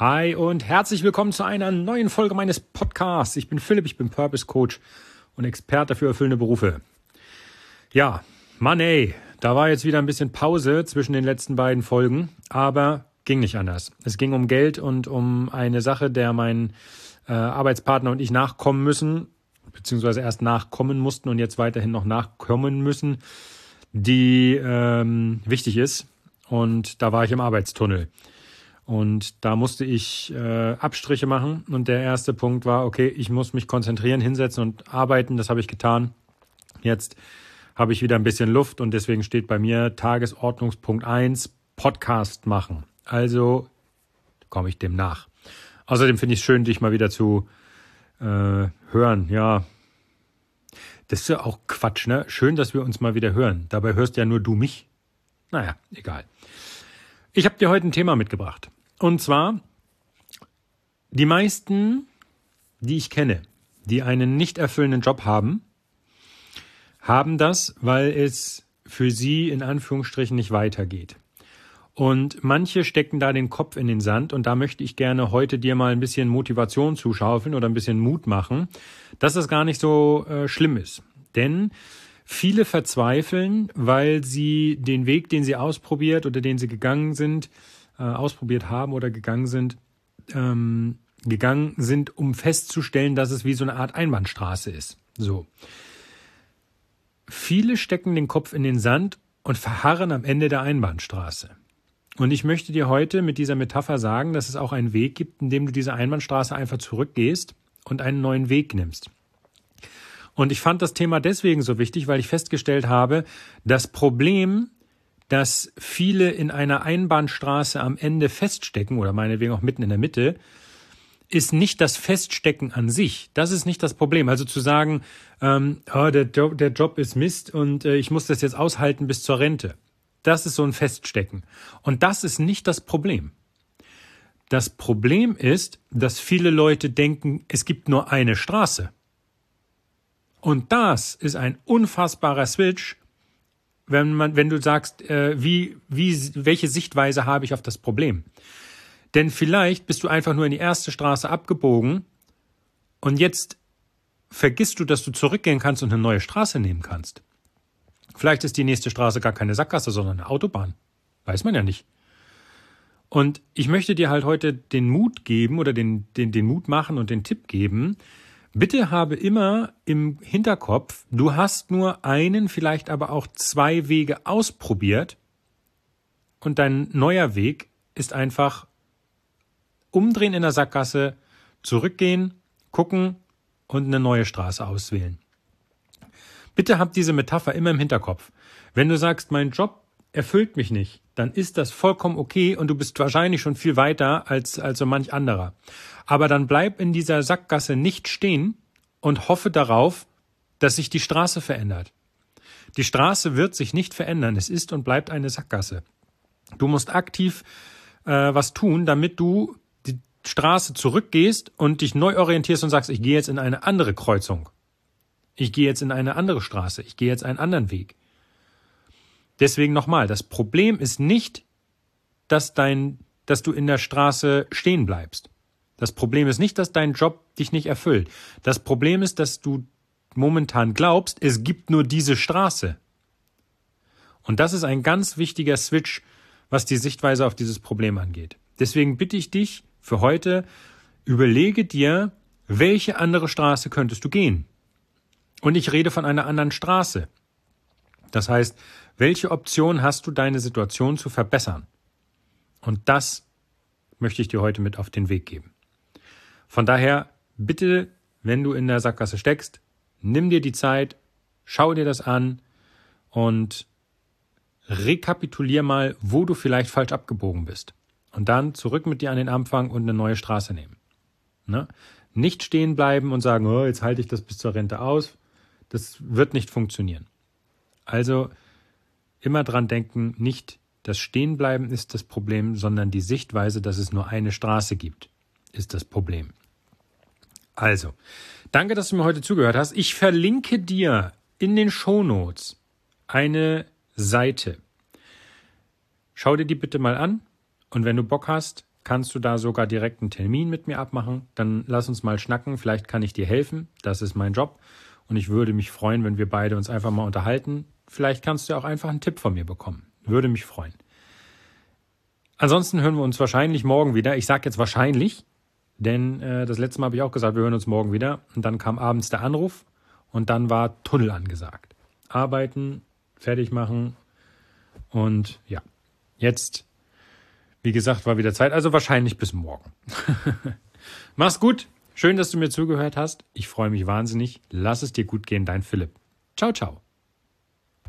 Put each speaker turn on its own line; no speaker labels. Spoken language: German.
Hi und herzlich willkommen zu einer neuen Folge meines Podcasts. Ich bin Philipp, ich bin Purpose Coach und Experte für erfüllende Berufe. Ja, Mann ey, da war jetzt wieder ein bisschen Pause zwischen den letzten beiden Folgen, aber ging nicht anders. Es ging um Geld und um eine Sache, der mein äh, Arbeitspartner und ich nachkommen müssen, beziehungsweise erst nachkommen mussten und jetzt weiterhin noch nachkommen müssen, die ähm, wichtig ist. Und da war ich im Arbeitstunnel. Und da musste ich äh, Abstriche machen. Und der erste Punkt war, okay, ich muss mich konzentrieren, hinsetzen und arbeiten. Das habe ich getan. Jetzt habe ich wieder ein bisschen Luft und deswegen steht bei mir Tagesordnungspunkt 1, Podcast machen. Also komme ich dem nach. Außerdem finde ich es schön, dich mal wieder zu äh, hören. Ja, das ist ja auch Quatsch, ne? Schön, dass wir uns mal wieder hören. Dabei hörst ja nur du mich. Naja, egal. Ich habe dir heute ein Thema mitgebracht. Und zwar, die meisten, die ich kenne, die einen nicht erfüllenden Job haben, haben das, weil es für sie in Anführungsstrichen nicht weitergeht. Und manche stecken da den Kopf in den Sand und da möchte ich gerne heute dir mal ein bisschen Motivation zuschaufeln oder ein bisschen Mut machen, dass das gar nicht so äh, schlimm ist. Denn viele verzweifeln, weil sie den Weg, den sie ausprobiert oder den sie gegangen sind, äh, ausprobiert haben oder gegangen sind, ähm, gegangen sind, um festzustellen, dass es wie so eine Art Einbahnstraße ist. So. Viele stecken den Kopf in den Sand und verharren am Ende der Einbahnstraße. Und ich möchte dir heute mit dieser Metapher sagen, dass es auch einen Weg gibt, in dem du diese Einbahnstraße einfach zurückgehst und einen neuen Weg nimmst. Und ich fand das Thema deswegen so wichtig, weil ich festgestellt habe, das Problem dass viele in einer Einbahnstraße am Ende feststecken oder meinetwegen auch mitten in der Mitte, ist nicht das Feststecken an sich. Das ist nicht das Problem. Also zu sagen, ähm, oh, der, Job, der Job ist Mist und äh, ich muss das jetzt aushalten bis zur Rente. Das ist so ein Feststecken. Und das ist nicht das Problem. Das Problem ist, dass viele Leute denken, es gibt nur eine Straße. Und das ist ein unfassbarer Switch wenn man, wenn du sagst, äh, wie, wie, welche Sichtweise habe ich auf das Problem? Denn vielleicht bist du einfach nur in die erste Straße abgebogen und jetzt vergisst du, dass du zurückgehen kannst und eine neue Straße nehmen kannst. Vielleicht ist die nächste Straße gar keine Sackgasse, sondern eine Autobahn. Weiß man ja nicht. Und ich möchte dir halt heute den Mut geben oder den, den, den Mut machen und den Tipp geben, Bitte habe immer im Hinterkopf, du hast nur einen, vielleicht aber auch zwei Wege ausprobiert und dein neuer Weg ist einfach umdrehen in der Sackgasse, zurückgehen, gucken und eine neue Straße auswählen. Bitte hab diese Metapher immer im Hinterkopf. Wenn du sagst, mein Job erfüllt mich nicht, dann ist das vollkommen okay und du bist wahrscheinlich schon viel weiter als, als so manch anderer. Aber dann bleib in dieser Sackgasse nicht stehen und hoffe darauf, dass sich die Straße verändert. Die Straße wird sich nicht verändern. Es ist und bleibt eine Sackgasse. Du musst aktiv äh, was tun, damit du die Straße zurückgehst und dich neu orientierst und sagst, ich gehe jetzt in eine andere Kreuzung. Ich gehe jetzt in eine andere Straße. Ich gehe jetzt einen anderen Weg. Deswegen nochmal, das Problem ist nicht, dass dein, dass du in der Straße stehen bleibst. Das Problem ist nicht, dass dein Job dich nicht erfüllt. Das Problem ist, dass du momentan glaubst, es gibt nur diese Straße. Und das ist ein ganz wichtiger Switch, was die Sichtweise auf dieses Problem angeht. Deswegen bitte ich dich für heute, überlege dir, welche andere Straße könntest du gehen? Und ich rede von einer anderen Straße. Das heißt, welche Option hast du, deine Situation zu verbessern? Und das möchte ich dir heute mit auf den Weg geben. Von daher, bitte, wenn du in der Sackgasse steckst, nimm dir die Zeit, schau dir das an und rekapitulier mal, wo du vielleicht falsch abgebogen bist. Und dann zurück mit dir an den Anfang und eine neue Straße nehmen. Ne? Nicht stehen bleiben und sagen, oh, jetzt halte ich das bis zur Rente aus. Das wird nicht funktionieren. Also immer dran denken, nicht das Stehenbleiben ist das Problem, sondern die Sichtweise, dass es nur eine Straße gibt, ist das Problem. Also, danke, dass du mir heute zugehört hast. Ich verlinke dir in den Shownotes eine Seite. Schau dir die bitte mal an und wenn du Bock hast, kannst du da sogar direkt einen Termin mit mir abmachen. Dann lass uns mal schnacken. Vielleicht kann ich dir helfen. Das ist mein Job. Und ich würde mich freuen, wenn wir beide uns einfach mal unterhalten. Vielleicht kannst du auch einfach einen Tipp von mir bekommen. Würde mich freuen. Ansonsten hören wir uns wahrscheinlich morgen wieder. Ich sage jetzt wahrscheinlich, denn äh, das letzte Mal habe ich auch gesagt, wir hören uns morgen wieder. Und dann kam abends der Anruf und dann war Tunnel angesagt. Arbeiten, fertig machen und ja, jetzt, wie gesagt, war wieder Zeit. Also wahrscheinlich bis morgen. Mach's gut. Schön, dass du mir zugehört hast. Ich freue mich wahnsinnig. Lass es dir gut gehen, dein Philipp. Ciao, ciao.